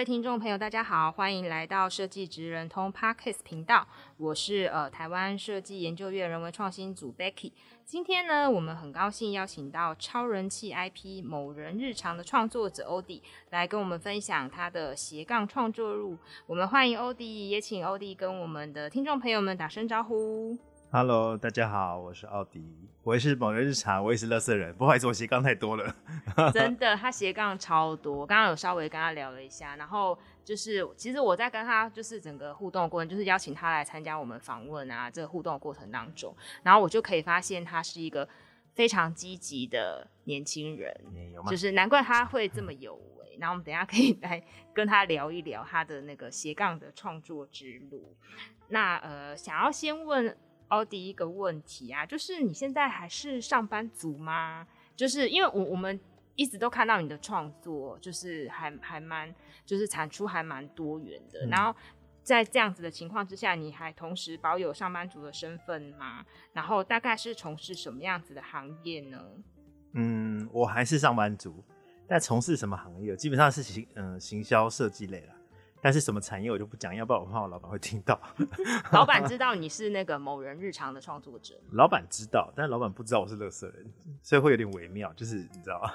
位听众朋友，大家好，欢迎来到设计职人通 Podcast 频道。我是呃台湾设计研究院人文创新组 Becky。今天呢，我们很高兴邀请到超人气 IP 某人日常的创作者欧弟来跟我们分享他的斜杠创作路。我们欢迎欧弟，也请欧弟跟我们的听众朋友们打声招呼。Hello，大家好，我是奥迪，我也是某人日常，我也是乐色人，不好意思，我斜杠太多了。真的，他斜杠超多，刚刚有稍微跟他聊了一下，然后就是其实我在跟他就是整个互动过程，就是邀请他来参加我们访问啊，这个互动的过程当中，然后我就可以发现他是一个非常积极的年轻人，就是难怪他会这么有为。然后我们等一下可以来跟他聊一聊他的那个斜杠的创作之路。那呃，想要先问。哦，第一个问题啊，就是你现在还是上班族吗？就是因为我我们一直都看到你的创作，就是还还蛮，就是产出还蛮多元的。嗯。然后在这样子的情况之下，你还同时保有上班族的身份吗？然后大概是从事什么样子的行业呢？嗯，我还是上班族，但从事什么行业？基本上是行嗯行销设计类啦。但是什么产业我就不讲，要不然我怕我老板会听到。老板知道你是那个某人日常的创作者。老板知道，但是老板不知道我是乐色人，所以会有点微妙。就是你知道吗？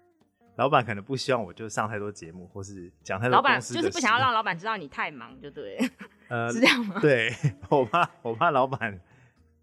老板可能不希望我就上太多节目，或是讲太多。老板就是不想要让老板知道你太忙，就对。呃，是这样吗？对，我怕我怕老板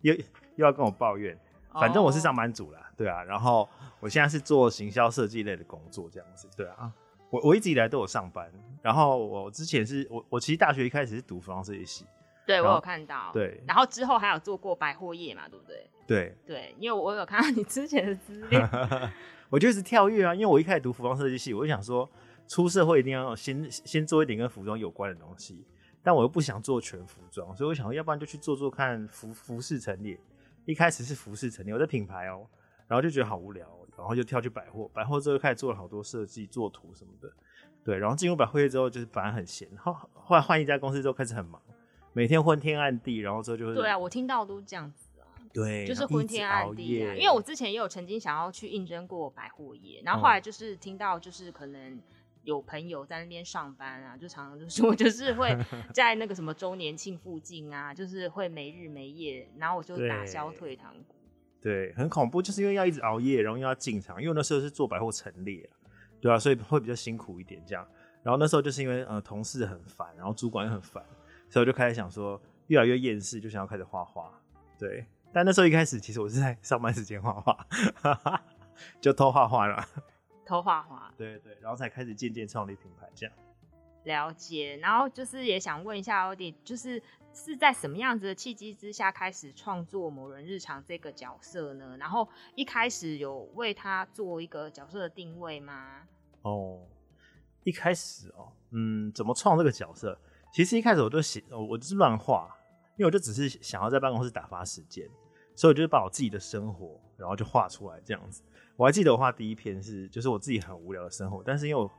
又又要跟我抱怨。反正我是上班族啦，对啊。然后我现在是做行销设计类的工作，这样子，对啊。我我一直以来都有上班，然后我之前是我我其实大学一开始是读服装设计系，对我有看到，对，然后之后还有做过百货业嘛，对不对？对对，因为我有看到你之前的资料，我就是跳跃啊，因为我一开始读服装设计系，我就想说出社会一定要先先做一点跟服装有关的东西，但我又不想做全服装，所以我想说要不然就去做做看服服饰陈列，一开始是服饰陈列，我在品牌哦，然后就觉得好无聊。然后就跳去百货，百货之后开始做了好多设计、作图什么的，对。然后进入百货业之后，就是反而很闲。后后来换一家公司之后，开始很忙，每天昏天暗地。然后之后就是对啊，我听到都是这样子啊，对，就是昏天暗地啊。因为我之前也有曾经想要去应征过百货业，然后后来就是听到就是可能有朋友在那边上班啊，就常常就说就是会 在那个什么周年庆附近啊，就是会没日没夜，然后我就打消退堂鼓。对，很恐怖，就是因为要一直熬夜，然后又要进场，因为那时候是做百货陈列，对啊，所以会比较辛苦一点这样。然后那时候就是因为呃同事很烦，然后主管也很烦，所以我就开始想说，越来越厌世，就想要开始画画。对，但那时候一开始其实我是在上班时间画画，就偷画画了，偷画画。对对，然后才开始渐渐创立品牌这样。了解，然后就是也想问一下欧弟，就是。是在什么样子的契机之下开始创作某人日常这个角色呢？然后一开始有为他做一个角色的定位吗？哦，一开始哦，嗯，怎么创这个角色？其实一开始我就写，我就是乱画，因为我就只是想要在办公室打发时间，所以我就把我自己的生活，然后就画出来这样子。我还记得我画第一篇是，就是我自己很无聊的生活，但是因为我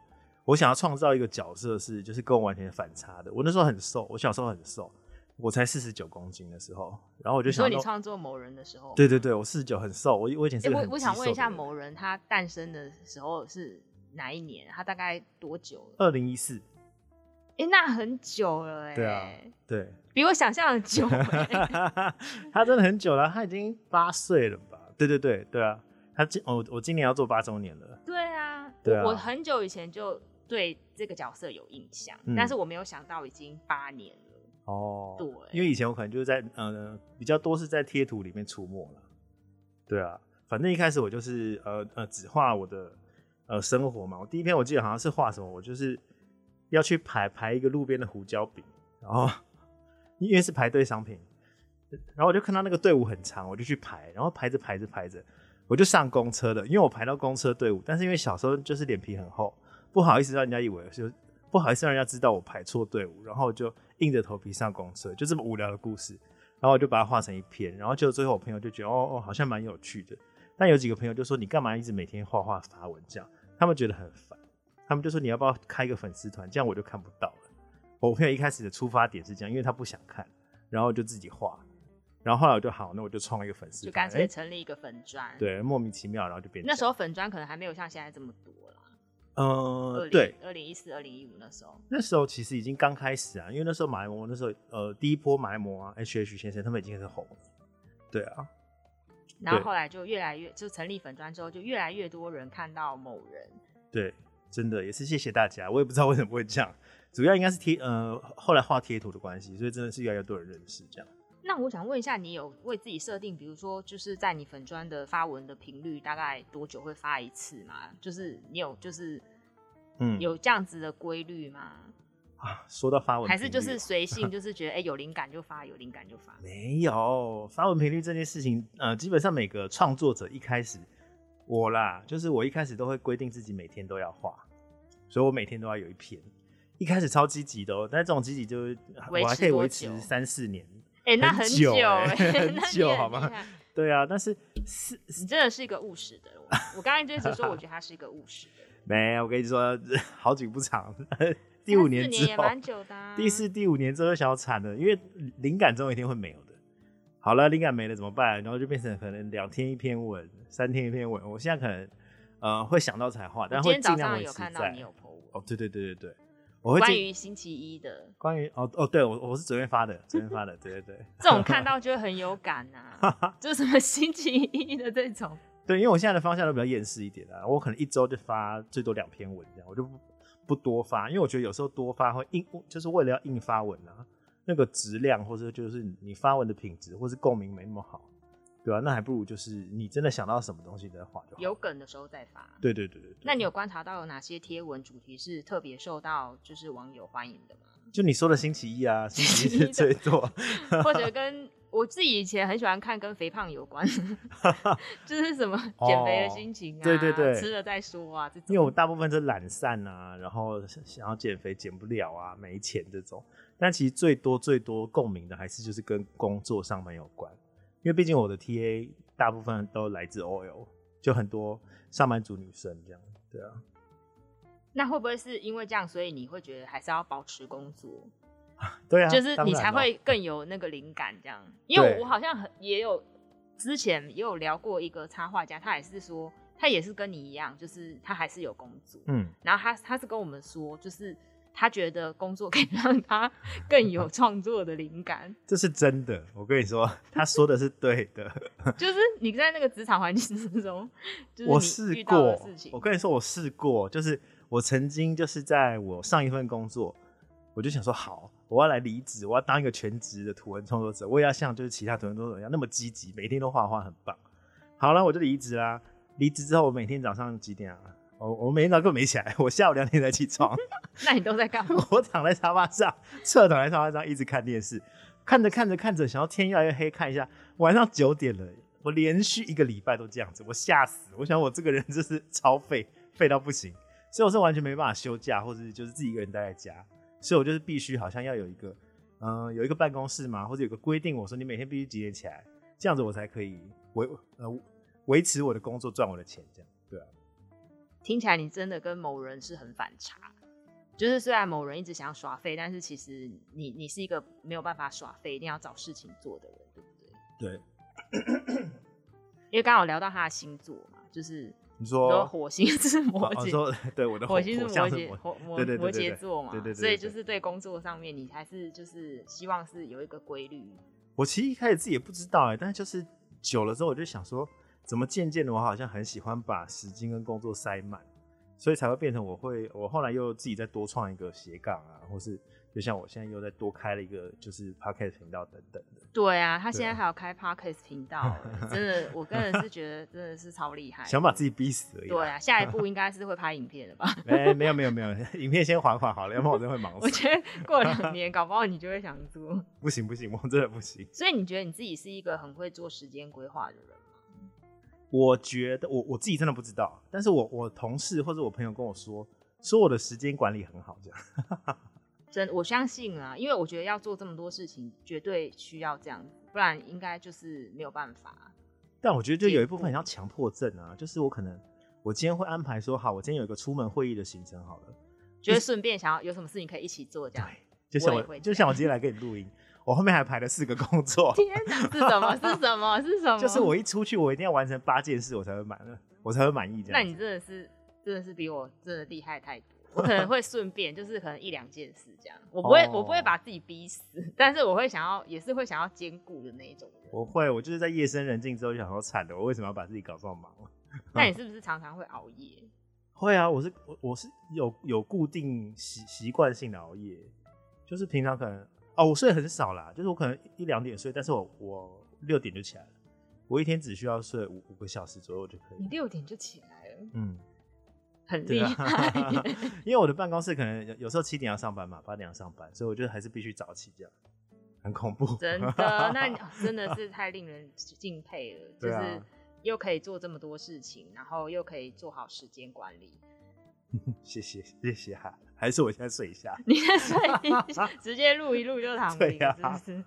我想要创造一个角色是，就是跟我完全反差的。我那时候很瘦，我小时候很瘦。我才四十九公斤的时候，然后我就想说，你创作某人的时候，对对对，我四十九很瘦，我我以前是我、欸、我想问一下，某人他诞生的时候是哪一年？他大概多久了？二零一四，哎、欸，那很久了哎、欸，对啊，对，比我想象的久、欸，他真的很久了，他已经八岁了吧？对对对对啊，他今我我今年要做八周年了，对啊，对啊，我很久以前就对这个角色有印象，嗯、但是我没有想到已经八年了。哦，对，因为以前我可能就是在呃比较多是在贴图里面出没了，对啊，反正一开始我就是呃呃只画我的呃生活嘛。我第一篇我记得好像是画什么，我就是要去排排一个路边的胡椒饼，然后因为是排队商品，然后我就看到那个队伍很长，我就去排，然后排着排着排着，我就上公车了，因为我排到公车队伍，但是因为小时候就是脸皮很厚，不好意思让人家以为就不好意思让人家知道我排错队伍，然后就硬着头皮上公车，就这么无聊的故事，然后我就把它画成一篇，然后就最后我朋友就觉得哦哦好像蛮有趣的，但有几个朋友就说你干嘛一直每天画画发文这样，他们觉得很烦，他们就说你要不要开一个粉丝团，这样我就看不到了。我朋友一开始的出发点是这样，因为他不想看，然后就自己画。然后后来我就好，那我就创一个粉丝，就干脆成立一个粉砖，对，莫名其妙，然后就变成那时候粉砖可能还没有像现在这么多了。呃，20, 对，二零一四、二零一五那时候，那时候其实已经刚开始啊，因为那时候马来貘那时候呃第一波马来貘啊，H H 先生他们已经是红了，对啊。然后后来就越来越，就成立粉砖之后，就越来越多人看到某人。对，真的也是谢谢大家，我也不知道为什么会这样，主要应该是贴呃后来画贴图的关系，所以真的是越来越多人认识这样。那我想问一下，你有为自己设定，比如说，就是在你粉砖的发文的频率大概多久会发一次吗？就是你有就是，嗯，有这样子的规律吗？啊，说到发文，还是就是随性，就是觉得哎、欸、有灵感就发，有灵感就发。没有发文频率这件事情，呃，基本上每个创作者一开始，我啦，就是我一开始都会规定自己每天都要画，所以我每天都要有一篇。一开始超积极的哦，但这种积极就是我还可以维持三四年。哎、欸，那很久、欸，很久，好吗？对啊，但是是，你真的是一个务实的人。我刚才就一直说，我觉得他是一个务实的人。没有，我跟你说，好景不长，第五年之后，也蛮久的、啊。第四、第五年之后，小惨了，因为灵感总有一天会没有的。好了，灵感没了怎么办？然后就变成可能两天一篇文，三天一篇文。我现在可能呃会想到才画，但会尽量维持在。哦，对对对对对。我会关于星期一的，关于哦哦，对我我是昨天发的，昨天发的，对对对，这种看到就会很有感啊，就是什么星期一的这种。对，因为我现在的方向都比较厌世一点啊，我可能一周就发最多两篇文这样，我就不不多发，因为我觉得有时候多发会硬，就是为了要硬发文啊，那个质量或者就是你发文的品质或是共鸣没那么好。对啊，那还不如就是你真的想到什么东西再画就好。有梗的时候再发。对对对对，对。那你有观察到有哪些贴文主题是特别受到就是网友欢迎的吗？就你说的星期一啊，星期一是最多。或者跟我自己以前很喜欢看跟肥胖有关，就是什么减肥的心情啊，哦、对对对，吃了再说啊这种。因为我大部分是懒散啊，然后想要减肥减不了啊，没钱这种。但其实最多最多共鸣的还是就是跟工作上面有关。因为毕竟我的 TA 大部分都来自 OL，就很多上班族女生这样，对啊。那会不会是因为这样，所以你会觉得还是要保持工作？对啊，就是你才会更有那个灵感这样。因为我好像很也有之前也有聊过一个插画家，他也是说他也是跟你一样，就是他还是有工作，嗯，然后他他是跟我们说，就是。他觉得工作可以让他更有创作的灵感，这是真的。我跟你说，他说的是对的。就是你在那个职场环境之中，就是我试过。我跟你说，我试过，就是我曾经就是在我上一份工作，我就想说，好，我要来离职，我要当一个全职的图文创作者，我也要像就是其他图文创作者一样那么积极，每天都画画，很棒。好了，我就离职啦。离职之后，我每天早上几点啊？我我每天早上没起来，我下午两点才起床。那你都在干嘛？我躺在沙发上，侧躺在沙发上，一直看电视，看着看着看着，想要天越来越黑，看一下晚上九点了。我连续一个礼拜都这样子，我吓死。我想我这个人就是超废，废到不行，所以我是完全没办法休假，或者就是自己一个人待在家。所以我就是必须好像要有一个，嗯、呃，有一个办公室嘛，或者有个规定，我说你每天必须几点起来，这样子我才可以维呃维持我的工作，赚我的钱，这样对啊。听起来你真的跟某人是很反差，就是虽然某人一直想要耍废，但是其实你你是一个没有办法耍废，一定要找事情做的人，对不对？对，因为刚好聊到他的星座嘛，就是你说火星是摩羯，哦、对我的火，火星是摩羯，摩摩摩羯座嘛，对对对，所以就是对工作上面，你还是就是希望是有一个规律。我其实一开始自己也不知道哎，但是就是久了之后，我就想说。怎么渐渐的，我好像很喜欢把时间跟工作塞满，所以才会变成我会，我后来又自己再多创一个斜杠啊，或是就像我现在又再多开了一个就是 podcast 频道等等的。对啊，他现在还有开 podcast 频道，真的，我个人是觉得真的是超厉害，想把自己逼死而已。对啊，下一步 应该是会拍影片的吧？没没有没有没有，影片先缓缓好了，要不然我真的会忙死。我觉得过两年，搞不好你就会想做。不行不行，我真的不行。所以你觉得你自己是一个很会做时间规划的人？我觉得我我自己真的不知道，但是我我同事或者我朋友跟我说，说我的时间管理很好，这样。真我相信啊，因为我觉得要做这么多事情，绝对需要这样子，不然应该就是没有办法。但我觉得就有一部分像强迫症啊，就是我可能我今天会安排说好，我今天有一个出门会议的行程好了，觉得顺便想要有什么事情可以一起做这样。对，就像我，我就像我今天来给你录音。我后面还排了四个工作，天哪，是什么？是什么？是什么？就是我一出去，我一定要完成八件事，我才会满，我才会满意这样。那你真的是，真的是比我真的厉害太多。我可能会顺便，就是可能一两件事这样，我不会，哦、我不会把自己逼死，但是我会想要，也是会想要兼顾的那一种。我会，我就是在夜深人静之后就想说惨了，我为什么要把自己搞这么忙？那你是不是常常会熬夜？会啊，我是我我是有有固定习习惯性的熬夜，就是平常可能。哦，我睡很少啦，就是我可能一两点睡，但是我我六点就起来了，我一天只需要睡五五个小时左右就可以。你六点就起来了，嗯，很厉害。啊、因为我的办公室可能有有时候七点要上班嘛，八点要上班，所以我觉得还是必须早起，这样很恐怖。真的，那真的是太令人敬佩了，就是又可以做这么多事情，然后又可以做好时间管理。谢谢谢谢哈，还是我先睡一下？你先睡一下，直接录一录就躺平，啊、是不是？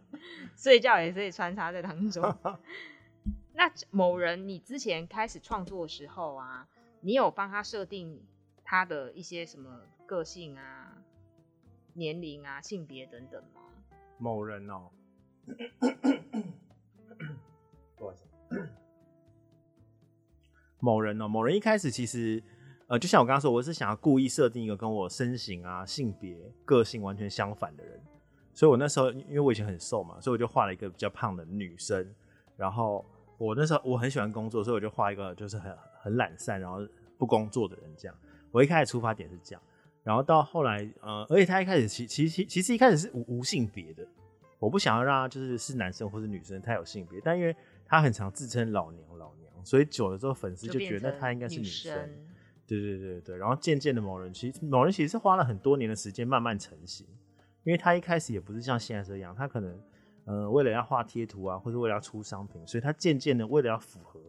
睡觉也可以穿插在当中。那某人，你之前开始创作的时候啊，你有帮他设定他的一些什么个性啊、年龄啊、性别等等吗？某人哦，不好意思，某人哦，某人一开始其实。呃，就像我刚刚说，我是想要故意设定一个跟我身形啊、性别、个性完全相反的人，所以我那时候因为我以前很瘦嘛，所以我就画了一个比较胖的女生。然后我那时候我很喜欢工作，所以我就画一个就是很很懒散，然后不工作的人这样。我一开始出发点是这样，然后到后来，呃，而且他一开始其其其其实一开始是无无性别的，我不想要让他就是是男生或是女生，他有性别，但因为他很常自称老娘老娘，所以久了之后粉丝就觉得那他应该是女生。对对对对，然后渐渐的某人其实某人其实是花了很多年的时间慢慢成型，因为他一开始也不是像现在这样，他可能呃为了要画贴图啊，或者为了要出商品，所以他渐渐的为了要符合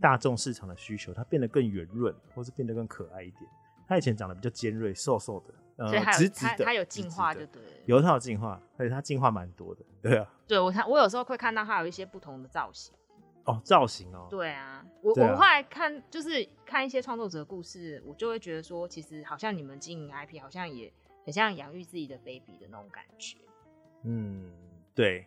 大众市场的需求，他变得更圆润，或是变得更可爱一点。他以前长得比较尖锐、瘦瘦的，呃，所以他有直直的，他有进化就对，有他有进化，而且他进化蛮多的，对啊。对我他我有时候会看到他有一些不同的造型。哦，造型哦，对啊，我我后来看就是看一些创作者的故事，我就会觉得说，其实好像你们经营 IP，好像也很像养育自己的 baby 的那种感觉。嗯，对，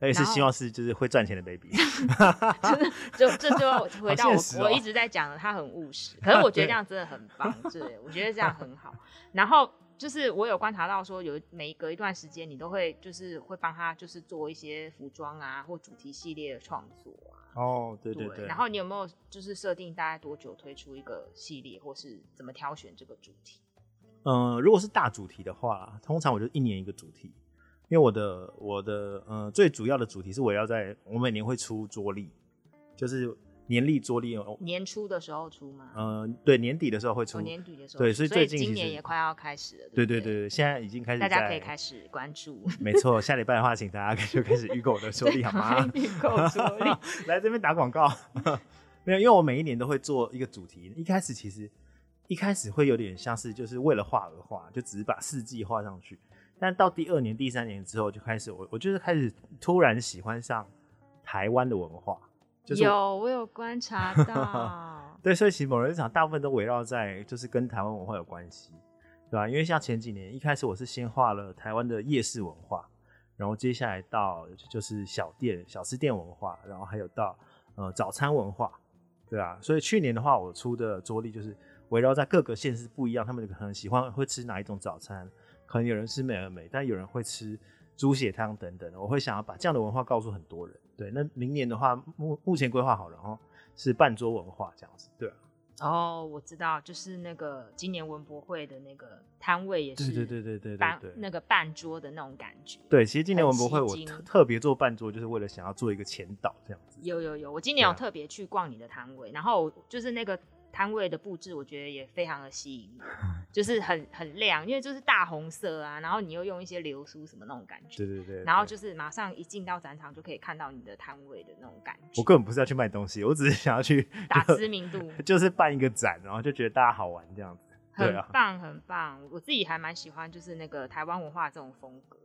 而且是希望是就是会赚钱的 baby。就这就要回到我、哦、我一直在讲的，他很务实，可是我觉得这样真的很棒，对，我觉得这样很好。然后就是我有观察到说，有每隔一段时间，你都会就是会帮他就是做一些服装啊或主题系列的创作啊。哦，对对对，对。然后你有没有就是设定大概多久推出一个系列，或是怎么挑选这个主题？嗯、呃，如果是大主题的话，通常我就一年一个主题，因为我的我的呃最主要的主题是围绕在我每年会出桌历，就是。年历桌历哦，年初的时候出吗？嗯、呃，对，年底的时候会出。哦、年底的时候，对，所以最近今年也快要开始了。对对对对，现在已经开始，大家可以开始关注。没错，下礼拜的话，请大家就开始预购我的桌历好吗？预购桌历，来这边打广告。没有，因为我每一年都会做一个主题。一开始其实一开始会有点像是就是为了画而画，就只是把四季画上去。但到第二年、第三年之后，就开始我我就是开始突然喜欢上台湾的文化。就是、有，我有观察 到。对，所以其实某人日常大部分都围绕在就是跟台湾文化有关系，对吧？因为像前几年一开始我是先画了台湾的夜市文化，然后接下来到就是小店、小吃店文化，然后还有到呃早餐文化，对啊。所以去年的话，我出的桌历就是围绕在各个县市不一样，他们可能喜欢会吃哪一种早餐，可能有人吃美而美，但有人会吃猪血汤等等。我会想要把这样的文化告诉很多人。对，那明年的话，目目前规划好了，然后是半桌文化这样子，对啊。哦，我知道，就是那个今年文博会的那个摊位也是，对对对对对对，那个半桌的那种感觉。对，其实今年文博会我特特别做半桌，就是为了想要做一个前导这样子。有有有，我今年有特别去逛你的摊位，啊、然后就是那个摊位的布置，我觉得也非常的吸引我，就是很很亮，因为就是大红色啊，然后你又用一些流苏什么那种感觉，对对对，然后就是马上一进到展场就可以看到你的摊位的那种感觉。我根本不是要去卖东西，我只是想要去打知名度，就是办一个展，然后就觉得大家好玩这样子，很棒很棒。我自己还蛮喜欢就是那个台湾文化这种风格。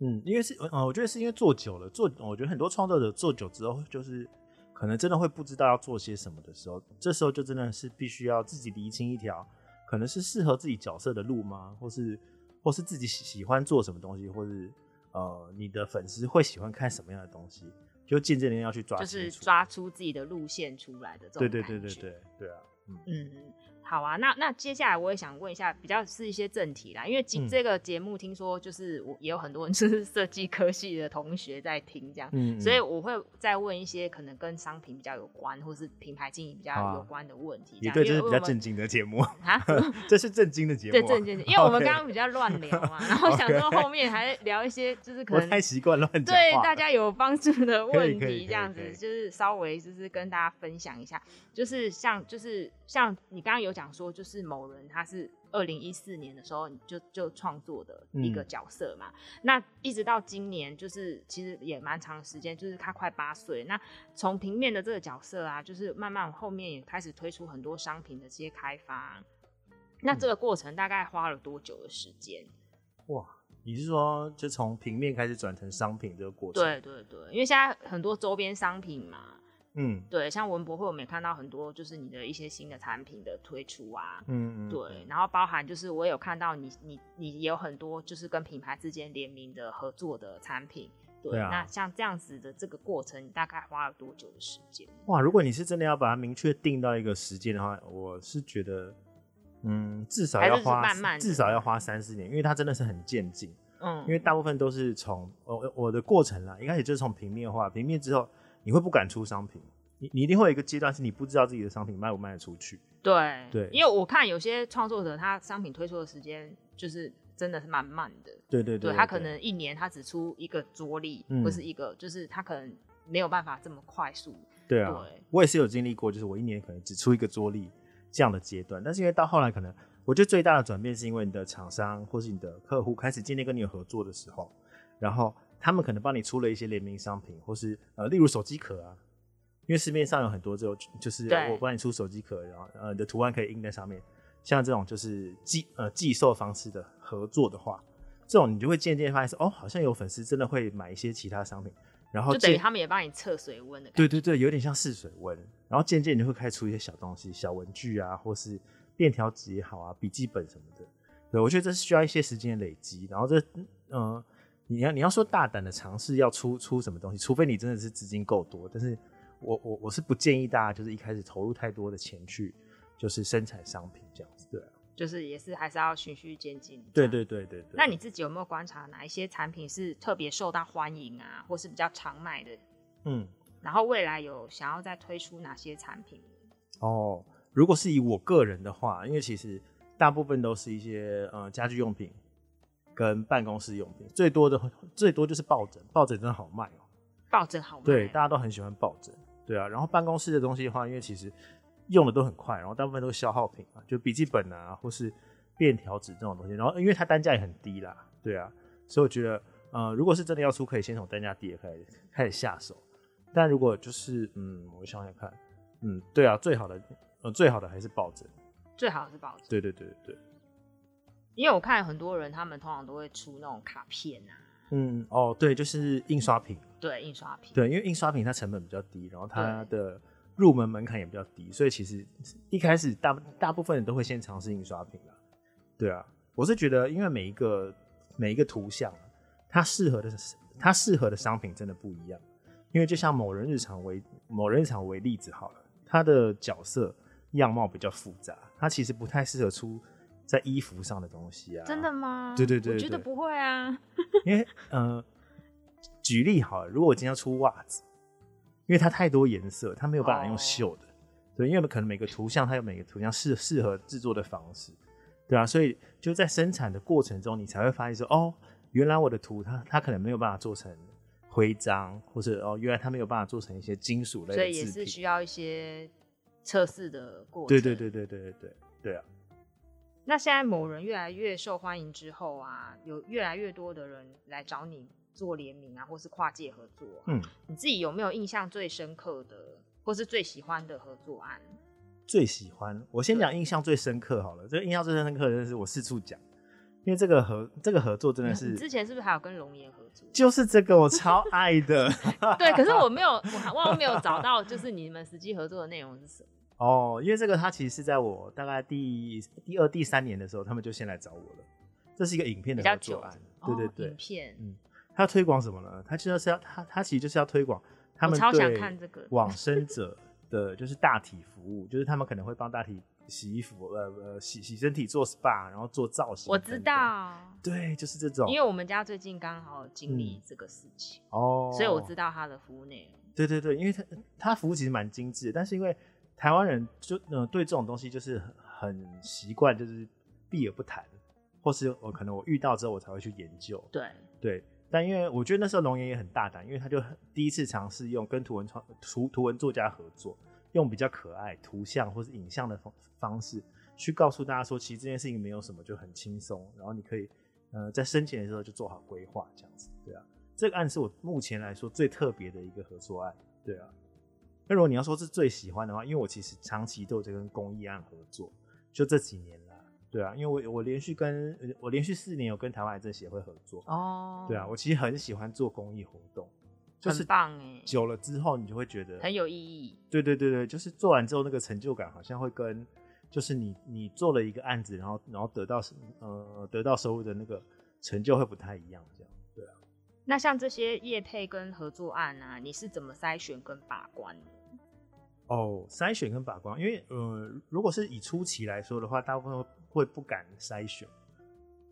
嗯，因为是呃，我觉得是因为做久了，做我觉得很多创作者做久之后就是。可能真的会不知道要做些什么的时候，这时候就真的是必须要自己厘清一条，可能是适合自己角色的路吗？或是，或是自己喜喜欢做什么东西，或是呃，你的粉丝会喜欢看什么样的东西，就渐渐的要去抓，就是抓出自己的路线出来的这种。对对对对对对啊，嗯嗯。好啊，那那接下来我也想问一下，比较是一些正题啦，因为今这个节目听说就是我也有很多人 是设计科系的同学在听这样，嗯，所以我会再问一些可能跟商品比较有关，或是品牌经营比较有关的问题。也对，这是比较正经的节目啊，这是正经的节目，对正经，因为我们刚刚比较乱聊嘛，然后 想说后面还聊一些就是可能太习惯乱讲，对大家有帮助的问题，这样子就是稍微就是跟大家分享一下，就是像就是像你刚刚有讲。讲说就是某人，他是二零一四年的时候就就创作的一个角色嘛，嗯、那一直到今年，就是其实也蛮长时间，就是他快八岁。那从平面的这个角色啊，就是慢慢后面也开始推出很多商品的这些开发。那这个过程大概花了多久的时间？哇，你是说就从平面开始转成商品这个过程？对对对，因为现在很多周边商品嘛。嗯，对，像文博会，我们也看到很多，就是你的一些新的产品的推出啊，嗯，对，然后包含就是我有看到你，你，你也有很多就是跟品牌之间联名的合作的产品，对，对啊，那像这样子的这个过程，你大概花了多久的时间？哇，如果你是真的要把它明确定到一个时间的话，我是觉得，嗯，至少要花，慢慢至少要花三四年，因为它真的是很渐进，嗯，因为大部分都是从我我的过程啦，一开始就是从平面化，平面之后。你会不敢出商品，你你一定会有一个阶段是你不知道自己的商品卖不卖得出去。对对，因为我看有些创作者他商品推出的时间就是真的是蛮慢的。对对对，对，他可能一年他只出一个桌历，或是一个，就是他可能没有办法这么快速。对啊，对，我也是有经历过，就是我一年可能只出一个桌历这样的阶段，但是因为到后来可能我觉得最大的转变是因为你的厂商或是你的客户开始渐渐跟你有合作的时候，然后。他们可能帮你出了一些联名商品，或是呃，例如手机壳啊，因为市面上有很多这种，就是我帮你出手机壳，然后呃，你的图案可以印在上面，像这种就是寄呃寄售方式的合作的话，这种你就会渐渐发现哦，好像有粉丝真的会买一些其他商品，然后就等于他们也帮你测水温的感觉，对对对，有点像试水温，然后渐渐你就会开始出一些小东西，小文具啊，或是便条纸也好啊，笔记本什么的，对，我觉得这是需要一些时间累积，然后这嗯。呃你要你要说大胆的尝试要出出什么东西，除非你真的是资金够多，但是我我我是不建议大家就是一开始投入太多的钱去就是生产商品这样子，对啊，就是也是还是要循序渐进。对对对对对。那你自己有没有观察哪一些产品是特别受到欢迎啊，或是比较常卖的？嗯，然后未来有想要再推出哪些产品？哦，如果是以我个人的话，因为其实大部分都是一些呃家居用品。跟办公室用品最多的最多就是抱枕，抱枕真的好卖哦、喔。抱枕好卖，对，大家都很喜欢抱枕，对啊。然后办公室的东西的话，因为其实用的都很快，然后大部分都是消耗品啊，就笔记本啊，或是便条纸这种东西。然后因为它单价也很低啦，对啊，所以我觉得，呃，如果是真的要出，可以先从单价低的开始开始下手。但如果就是，嗯，我想想看，嗯，对啊，最好的，呃，最好的还是抱枕，最好的是抱枕，对对对对对。因为我看很多人，他们通常都会出那种卡片啊。嗯，哦，对，就是印刷品。对，印刷品。对，因为印刷品它成本比较低，然后它的入门门槛也比较低，所以其实一开始大大部分人都会先尝试印刷品啦。对啊，我是觉得，因为每一个每一个图像，它适合的它适合的商品真的不一样。因为就像某人日常为某人日常为例子好了，他的角色样貌比较复杂，他其实不太适合出。在衣服上的东西啊？真的吗？对对对，对，我觉得不会啊。因为呃，举例好了，如果我今天要出袜子，因为它太多颜色，它没有办法用绣的。Oh. 对，因为可能每个图像它有每个图像适适合制作的方式，对啊，所以就在生产的过程中，你才会发现说，哦，原来我的图它它可能没有办法做成徽章，或者哦，原来它没有办法做成一些金属类的，所以也是需要一些测试的过程。对对对对对对对对啊。那现在某人越来越受欢迎之后啊，有越来越多的人来找你做联名啊，或是跨界合作啊。嗯，你自己有没有印象最深刻的，或是最喜欢的合作案？最喜欢，我先讲印象最深刻好了。这个印象最深刻的是我四处讲，因为这个合这个合作真的是，你之前是不是还有跟龙岩合作？就是 这个我超爱的。对，可是我 没有，我还我没有找到，就是你们实际合作的内容是什么？哦，因为这个他其实是在我大概第第二、第三年的时候，他们就先来找我了。这是一个影片的合作案，对对对，影片，嗯，他要推广什么呢？他就是要他他其实就是要推广他们超想看这个往生者的就是大体服务，就是他们可能会帮大体洗衣服，呃呃洗洗身体、做 SPA，然后做造型。我知道，对，就是这种。因为我们家最近刚好经历这个事情哦，所以我知道他的服务内容。对对对，因为他他服务其实蛮精致的，但是因为。台湾人就嗯、呃、对这种东西就是很习惯，就是避而不谈，或是我可能我遇到之后我才会去研究。对对，但因为我觉得那时候龙岩也很大胆，因为他就第一次尝试用跟图文创图图文作家合作，用比较可爱图像或是影像的方方式去告诉大家说，其实这件事情没有什么，就很轻松，然后你可以呃在申请的时候就做好规划这样子。对啊，这个案是我目前来说最特别的一个合作案。对啊。那如果你要说是最喜欢的话，因为我其实长期都有在跟公益案合作，就这几年啦，对啊，因为我我连续跟我连续四年有跟台湾癌症协会合作哦，对啊，我其实很喜欢做公益活动，就是棒哎，久了之后你就会觉得很有意义，对对对对，就是做完之后那个成就感好像会跟就是你你做了一个案子，然后然后得到呃得到收入的那个成就会不太一样，这样对啊。那像这些业配跟合作案啊，你是怎么筛选跟把关的？哦，筛选跟把关，因为呃，如果是以初期来说的话，大部分会不敢筛选，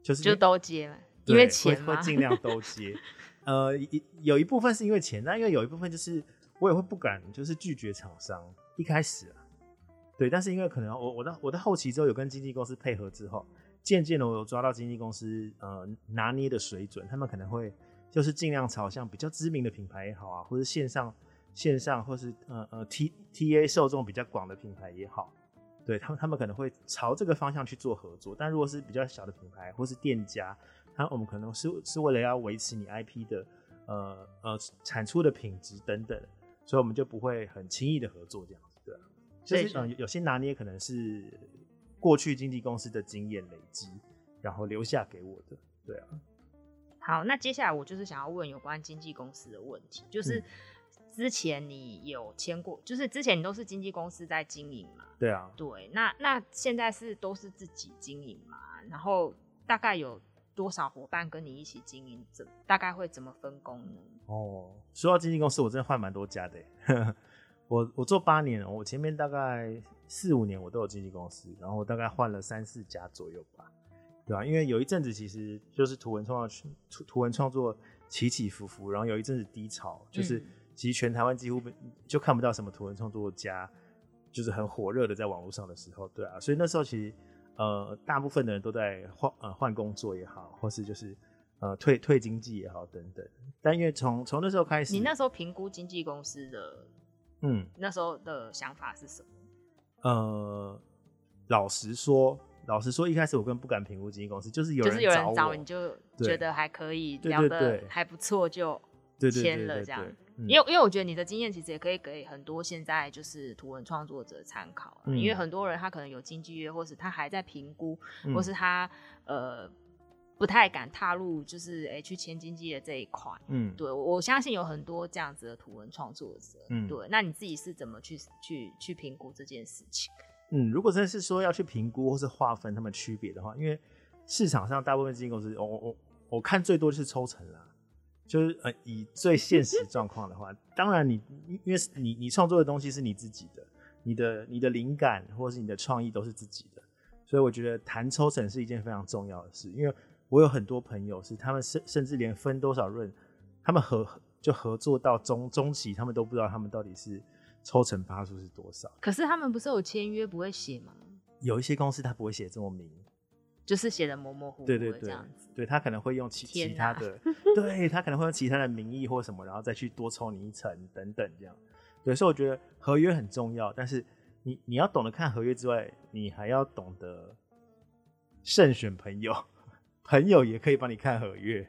就是就都接了，因为钱会尽量都接。呃，有一部分是因为钱，但因为有一部分就是我也会不敢，就是拒绝厂商。一开始啊，对，但是因为可能我我到我到后期之后有跟经纪公司配合之后，渐渐的我有抓到经纪公司呃拿捏的水准，他们可能会就是尽量朝向比较知名的品牌也好啊，或者线上。线上或是呃呃 T T A 受众比较广的品牌也好，对他们他们可能会朝这个方向去做合作。但如果是比较小的品牌或是店家，他我们可能是是为了要维持你 IP 的呃呃产出的品质等等，所以我们就不会很轻易的合作这样子，对。就是嗯、呃、有些拿捏可能是过去经纪公司的经验累积，然后留下给我的，对啊。好，那接下来我就是想要问有关经纪公司的问题，就是。嗯之前你有签过，就是之前你都是经纪公司在经营嘛？对啊。对，那那现在是都是自己经营嘛？然后大概有多少伙伴跟你一起经营？怎大概会怎么分工呢？哦，说到经纪公司，我真的换蛮多家的。我我做八年，我前面大概四五年我都有经纪公司，然后我大概换了三四家左右吧。对啊，因为有一阵子其实就是图文创作图图文创作起起伏伏，然后有一阵子低潮，就是。嗯其实全台湾几乎就看不到什么图文创作家，就是很火热的在网络上的时候，对啊，所以那时候其实呃大部分的人都在换呃换工作也好，或是就是呃退退经纪也好等等。但因为从从那时候开始，你那时候评估经纪公司的，嗯，那时候的想法是什么？呃，老实说，老实说，一开始我根本不敢评估经纪公司，就是有人就是有人找你就觉得还可以聊得还不错，就签了这样。因为因为我觉得你的经验其实也可以给很多现在就是图文创作者参考，嗯，因为很多人他可能有经纪约，或是他还在评估，嗯，或是他呃不太敢踏入就是哎、欸、去签经纪的这一块。嗯，对，我相信有很多这样子的图文创作者。嗯，对，那你自己是怎么去去去评估这件事情？嗯，如果真的是说要去评估或是划分他们区别的话，因为市场上大部分经纪公司，我我我看最多就是抽成啦。就是呃，以最现实状况的话，当然你因为你你创作的东西是你自己的，你的你的灵感或者是你的创意都是自己的，所以我觉得谈抽成是一件非常重要的事。因为我有很多朋友是他们甚甚至连分多少润，他们合就合作到中中期，他们都不知道他们到底是抽成趴数是多少。可是他们不是有签约不会写吗？有一些公司他不会写这么明。就是写的模模糊糊的这样子，对对对，对他可能会用其其他的，对他可能会用其他的名义或什么，然后再去多抽你一层等等这样。对，所以我觉得合约很重要，但是你你要懂得看合约之外，你还要懂得慎选朋友，朋友也可以帮你看合约，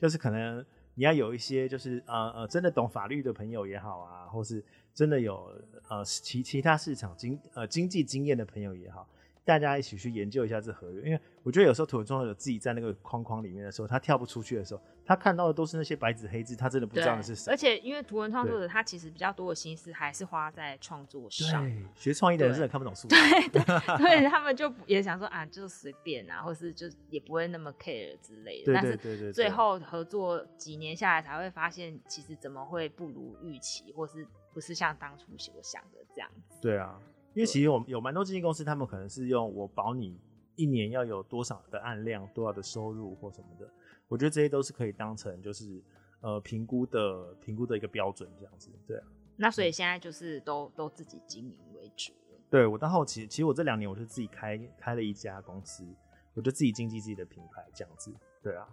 就是可能你要有一些就是呃呃真的懂法律的朋友也好啊，或是真的有呃其其他市场经呃经济经验的朋友也好。大家一起去研究一下这合约，因为我觉得有时候图文创作者自己在那个框框里面的时候，他跳不出去的时候，他看到的都是那些白纸黑字，他真的不知道那是什么。而且因为图文创作者他其实比较多的心思还是花在创作上。对，学创意的人真的看不懂数字。对对，对他们就也想说啊，就随便啊，或是就也不会那么 care 之类的。对对对对，对。但是最后合作几年下来，才会发现其实怎么会不如预期，或是不是像当初所想的这样子。对啊。因为其实我们有蛮多经纪公司，他们可能是用我保你一年要有多少的案量、多少的收入或什么的，我觉得这些都是可以当成就是呃评估的评估的一个标准这样子，对啊。那所以现在就是都都自己经营为主了。对，我到后期，其实我这两年我是自己开开了一家公司，我就自己经纪自己的品牌这样子，对啊。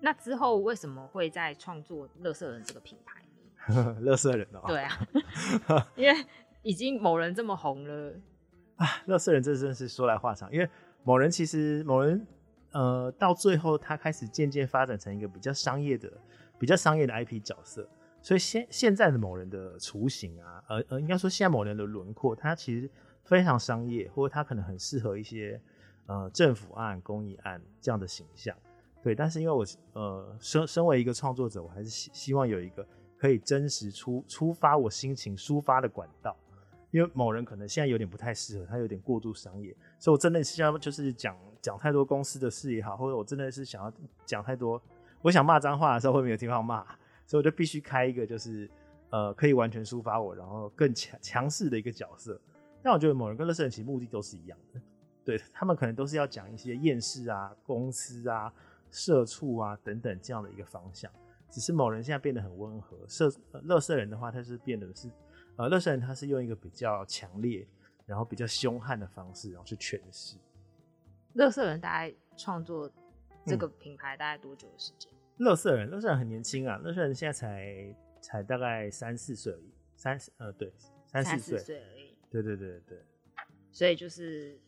那之后为什么会在创作乐色人这个品牌呢？乐色人哦，对啊，因为。已经某人这么红了啊！乐色人这真是说来话长，因为某人其实某人呃，到最后他开始渐渐发展成一个比较商业的、比较商业的 IP 角色，所以现现在的某人的雏形啊，呃呃，应该说现在某人的轮廓，他其实非常商业，或者他可能很适合一些呃政府案、公益案这样的形象。对，但是因为我呃身身为一个创作者，我还是希希望有一个可以真实出出发我心情抒发的管道。因为某人可能现在有点不太适合，他有点过度商业，所以我真的是要就是讲讲太多公司的事也好，或者我真的是想要讲太多，我想骂脏话的时候会没有地方骂，所以我就必须开一个就是呃可以完全抒发我，然后更强强势的一个角色。但我觉得某人跟乐色人其实目的都是一样的，对，他们可能都是要讲一些厌世啊、公司啊、社畜啊等等这样的一个方向，只是某人现在变得很温和，乐乐色人的话，他是变得是。呃，乐色人他是用一个比较强烈，然后比较凶悍的方式，然后去诠释。乐色人大概创作这个品牌大概多久的时间？乐、嗯、色人，乐色人很年轻啊，乐色人现在才才大概三四岁而已，三十呃对，三四岁而已。对对对对对。所以就是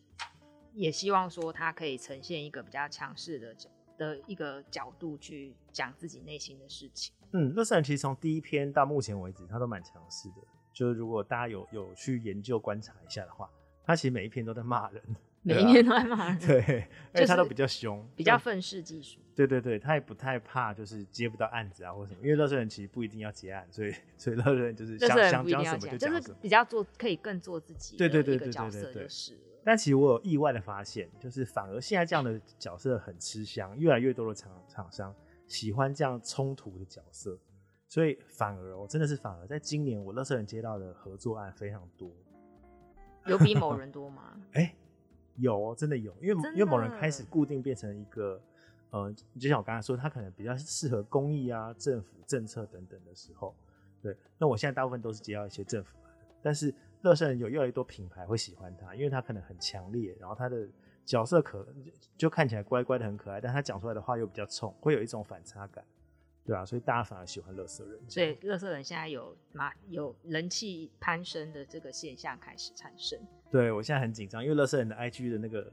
也希望说他可以呈现一个比较强势的角的一个角度去讲自己内心的事情。嗯，乐色人其实从第一篇到目前为止，他都蛮强势的。就是如果大家有有去研究观察一下的话，他其实每一篇都在骂人，每一篇都在骂人，对，而且他都比较凶，比较愤世嫉俗。对对对，他也不太怕，就是接不到案子啊或什么，因为乐色人其实不一定要接案，所以所以乐色人就是想想讲什么就讲什么，就是比较做可以更做自己的一个角色就是。但其实我有意外的发现，就是反而现在这样的角色很吃香，越来越多的厂厂商喜欢这样冲突的角色。所以反而我真的是反而，在今年我乐色人接到的合作案非常多，有比某人多吗？哎、欸，有哦，真的有，因为因为某人开始固定变成一个，呃，就像我刚才说，他可能比较适合公益啊、政府政策等等的时候，对。那我现在大部分都是接到一些政府，但是乐色人有越来越多品牌会喜欢他，因为他可能很强烈，然后他的角色可就看起来乖乖的很可爱，但他讲出来的话又比较冲，会有一种反差感。对啊，所以大家反而喜欢乐色人。所以乐色人现在有马有人气攀升的这个现象开始产生。对，我现在很紧张，因为乐色人的 IG 的那个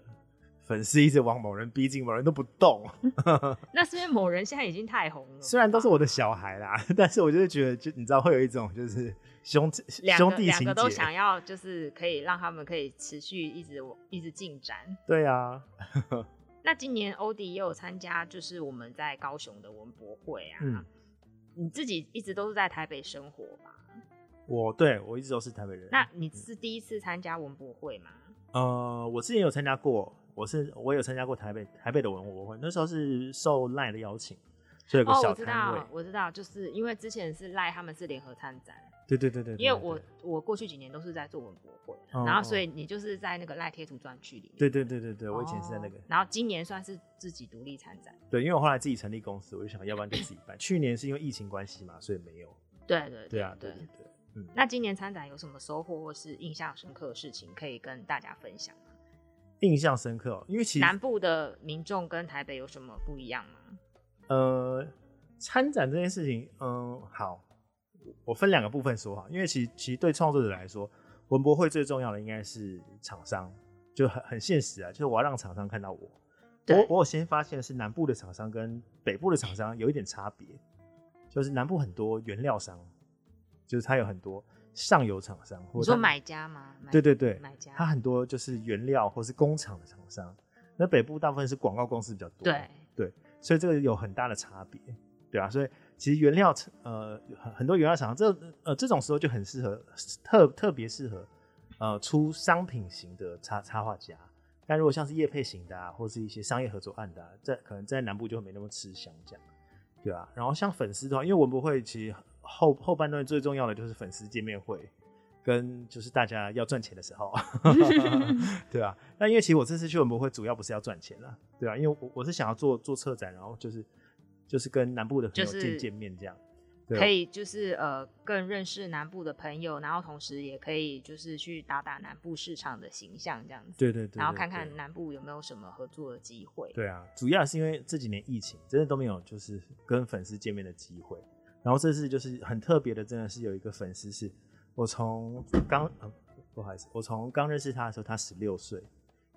粉丝一直往某人逼近，某人都不动。那是因为某人现在已经太红了。虽然都是我的小孩啦，但是我就是觉得，就你知道，会有一种就是兄兄弟情节，两个都想要，就是可以让他们可以持续一直一直进展。对啊。那今年欧迪也有参加，就是我们在高雄的文博会啊。嗯，你自己一直都是在台北生活吧？我对我一直都是台北人。那你是第一次参加文博会吗？呃，我之前有参加过，我是我有参加过台北台北的文博会，那时候是受赖的邀请，所以有个小摊位。哦，我知道，我知道，就是因为之前是赖他们是联合参展。对对对对，因为我我过去几年都是在做文博会，然后所以你就是在那个赖贴图专区里面。对对对对对，我以前是在那个。然后今年算是自己独立参展。对，因为我后来自己成立公司，我就想要不然就自己办。去年是因为疫情关系嘛，所以没有。对对对啊，对对对。嗯，那今年参展有什么收获或是印象深刻的事情可以跟大家分享吗？印象深刻哦，因为其实南部的民众跟台北有什么不一样吗？呃，参展这件事情，嗯，好。我分两个部分说哈，因为其实其实对创作者来说，文博会最重要的应该是厂商，就很很现实啊，就是我要让厂商看到我，我我有先发现是南部的厂商跟北部的厂商有一点差别，就是南部很多原料商，就是它有很多上游厂商，或者说买家吗？对对对，买家，它很多就是原料或是工厂的厂商。那北部大部分是广告公司比较多，对对，所以这个有很大的差别，对啊，所以其实原料呃很很多原料厂，这呃这种时候就很适合特特别适合呃出商品型的插插画家。但如果像是业配型的啊，或是一些商业合作案的，在可能在南部就没那么吃香，这样，对吧，啊？然后像粉丝的话，因为文博会其实后后半段最重要的就是粉丝见面会，跟就是大家要赚钱的时候，对啊。那因为其实我这次去文博会主要不是要赚钱了，对啊，因为我我是想要做做策展，然后就是就是跟南部的朋友见见面这样。可以就是呃更认识南部的朋友，然后同时也可以就是去打打南部市场的形象这样子。对对对，对。然后看看南部有没有什么合作的机会。对啊，主要是因为这几年疫情，真的都没有就是跟粉丝见面的机会。然后这次就是很特别的，真的是有一个粉丝是，我从刚呃不好意思，我从刚认识他的时候，他十六岁，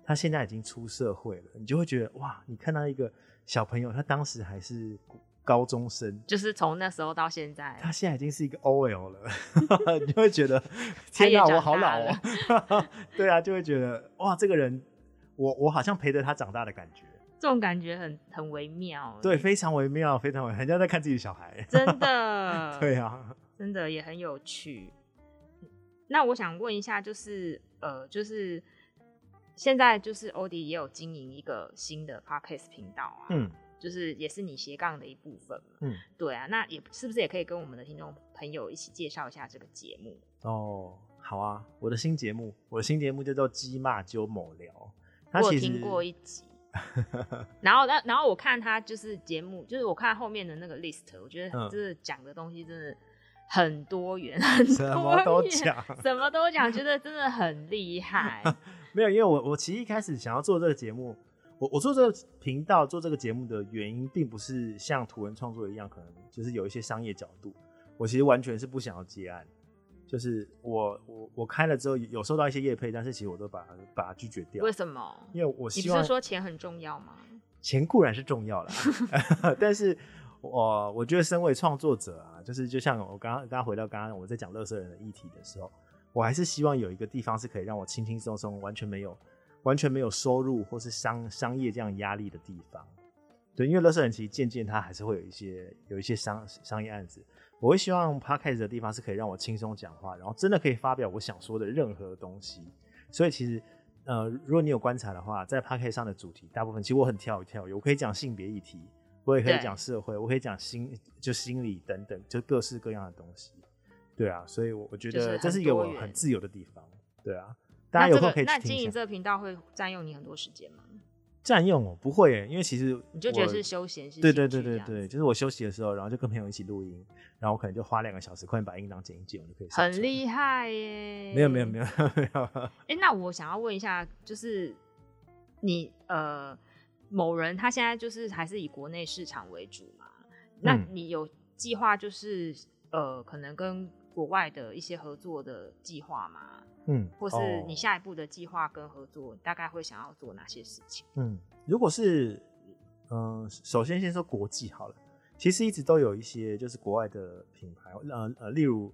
他现在已经出社会了，你就会觉得哇，你看到一个小朋友，他当时还是。高中生就是从那时候到现在，他现在已经是一个 OL 了，你就会觉得天哪，我好老哦。对啊，就会觉得哇，这个人，我我好像陪着他长大的感觉，这种感觉很很微妙，对，非常微妙，非常微妙，人家在看自己的小孩，真的，对啊，真的也很有趣。那我想问一下，就是呃，就是现在就是欧迪也有经营一个新的 Podcast 频道啊，嗯。就是也是你斜杠的一部分嘛，嗯，对啊，那也是不是也可以跟我们的听众朋友一起介绍一下这个节目？哦，好啊，我的新节目，我的新节目叫做《鸡骂揪某聊》，我有听过一集，然后那然后我看他就是节目，就是我看后面的那个 list，我觉得就是讲的东西真的很多元，很多元，什么都讲，什么都讲，觉得真的很厉害。没有，因为我我其实一开始想要做这个节目。我我做这个频道做这个节目的原因，并不是像图文创作一样，可能就是有一些商业角度。我其实完全是不想要接案，就是我我我开了之后有收到一些业配，但是其实我都把把它拒绝掉。为什么？因为我希望，你不是说钱很重要吗？钱固然是重要了，但是我我觉得身为创作者啊，就是就像我刚刚刚刚回到刚刚我在讲乐色人的议题的时候，我还是希望有一个地方是可以让我轻轻松松，完全没有。完全没有收入或是商商业这样压力的地方，对，因为垃圾人其实渐渐他还是会有一些有一些商商业案子，我会希望 Podcast 的地方是可以让我轻松讲话，然后真的可以发表我想说的任何东西。所以其实，呃，如果你有观察的话，在 Podcast 上的主题大部分其实我很跳一跳，我可以讲性别议题，我也可以讲社会，我可以讲心就心理等等，就各式各样的东西。对啊，所以我我觉得这是一个我很自由的地方。对啊。大家有空可以听。那经营这个频道会占用你很多时间吗？占用哦，不会耶，因为其实你就觉得是休闲，是对对对对对，就是我休息的时候，然后就跟朋友一起录音，然后我可能就花两个小时，快点把音档剪一剪，我就可以。很厉害耶！没有没有没有没有。哎、欸，那我想要问一下，就是你呃，某人他现在就是还是以国内市场为主嘛？那你有计划就是呃，可能跟国外的一些合作的计划嘛？嗯，或是你下一步的计划跟合作，大概会想要做哪些事情？嗯，如果是，嗯、呃，首先先说国际好了，其实一直都有一些就是国外的品牌，呃呃，例如，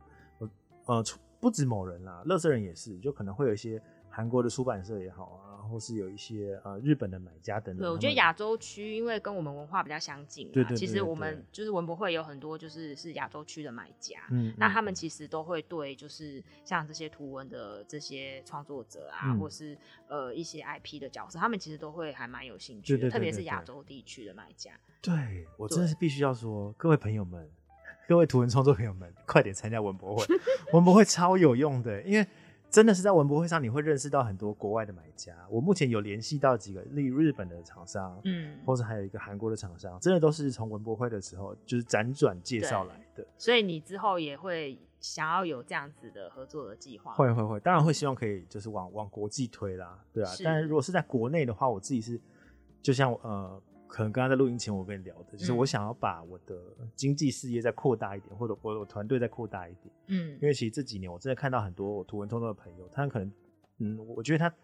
呃，不止某人啦，乐色人也是，就可能会有一些韩国的出版社也好啊。或是有一些呃日本的买家等等，对，我觉得亚洲区因为跟我们文化比较相近，对，对对对，其实我们就是文博会有很多就是是亚洲区的买家，嗯，那他们其实都会对就是像这些图文的这些创作者啊，嗯、或是呃一些 IP 的角色，他们其实都会还蛮有兴趣的，特别是亚洲地区的买家。对，我真的是必须要说，各位朋友们，各位图文创作朋友们，快点参加文博会，文博会超有用的，因为。真的是在文博会上，你会认识到很多国外的买家。我目前有联系到几个，例如日本的厂商，嗯，或者还有一个韩国的厂商，真的都是从文博会的时候就是辗转介绍来的。所以你之后也会想要有这样子的合作的计划？会会会，当然会希望可以就是往往国际推啦，对啊。但是如果是在国内的话，我自己是就像呃。可能刚刚在录音前我跟你聊的，就是我想要把我的经济事业再扩大一点，或者我我团队再扩大一点。嗯，因为其实这几年我真的看到很多我图文创作的朋友，他们可能，嗯，我觉得他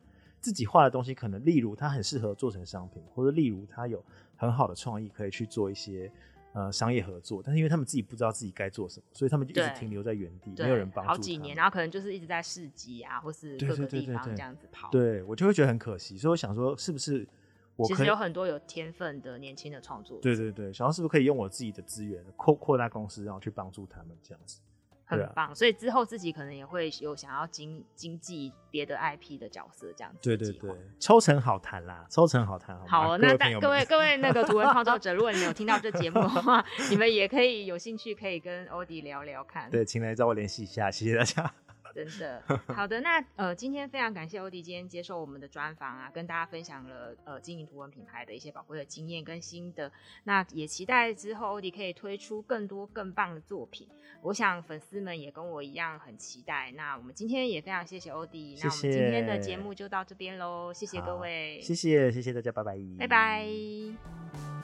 自己画的东西，可能例如他很适合做成商品，或者例如他有很好的创意，可以去做一些呃商业合作。但是因为他们自己不知道自己该做什么，所以他们就一直停留在原地，没有人帮助。好几年，然后可能就是一直在市集啊，或是各个地方这样子跑。对，我就会觉得很可惜。所以我想说，是不是我其实有很多有天分的年轻的创作者？对对对，想说是不是可以用我自己的资源扩扩大公司，然后去帮助他们这样子。很棒，所以之后自己可能也会有想要经经济别的 IP 的角色这样子。对对对，抽成好谈啦，抽成好谈。好，好，那各位各位那个图文创作者，如果你有听到这节目的话，你们也可以有兴趣可以跟欧迪聊聊看。对，请来找我联系一下，谢谢大家。真的好的，那呃，今天非常感谢欧迪今天接受我们的专访啊，跟大家分享了呃经营图文品牌的一些宝贵的经验跟心得。那也期待之后欧迪可以推出更多更棒的作品。我想粉丝们也跟我一样很期待。那我们今天也非常谢谢欧迪，那我们今天的节目就到这边喽，谢谢各位，谢谢谢谢大家，拜拜，拜拜。